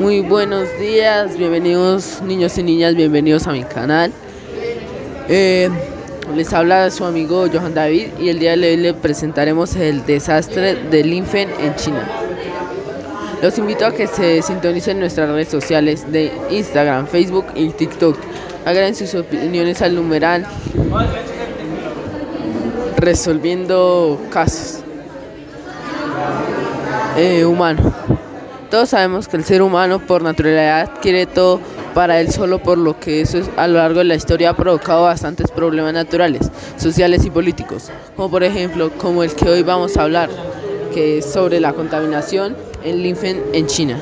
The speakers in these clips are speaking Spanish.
Muy buenos días, bienvenidos niños y niñas, bienvenidos a mi canal. Eh, les habla su amigo Johan David y el día de hoy le presentaremos el desastre del Infen en China. Los invito a que se sintonicen en nuestras redes sociales de Instagram, Facebook y TikTok. Hagan sus opiniones al numeral resolviendo casos eh, humano. Todos sabemos que el ser humano por naturaleza quiere todo para él solo, por lo que eso a lo largo de la historia ha provocado bastantes problemas naturales, sociales y políticos, como por ejemplo como el que hoy vamos a hablar, que es sobre la contaminación en Linfen en China.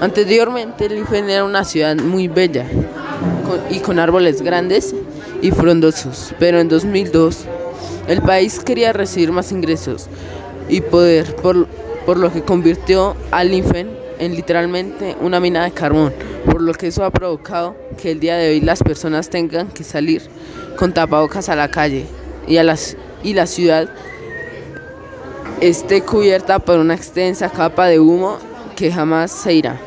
Anteriormente Linfen era una ciudad muy bella y con árboles grandes y frondosos, pero en 2002 el país quería recibir más ingresos y poder, por, por lo que convirtió al Linfen en literalmente una mina de carbón, por lo que eso ha provocado que el día de hoy las personas tengan que salir con tapabocas a la calle y, a las, y la ciudad esté cubierta por una extensa capa de humo que jamás se irá.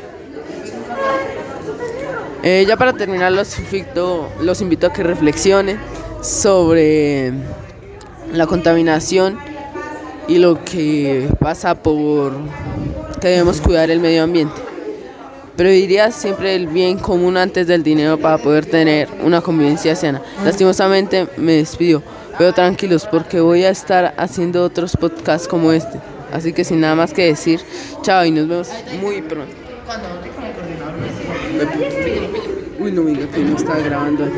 Eh, ya para terminar los invito, los invito a que reflexionen sobre la contaminación y lo que pasa por que debemos cuidar el medio ambiente. Pero diría siempre el bien común antes del dinero para poder tener una convivencia sana. Lastimosamente me despido, pero tranquilos porque voy a estar haciendo otros podcasts como este. Así que sin nada más que decir, chao y nos vemos muy pronto. Uy, no, mira que no está grabando.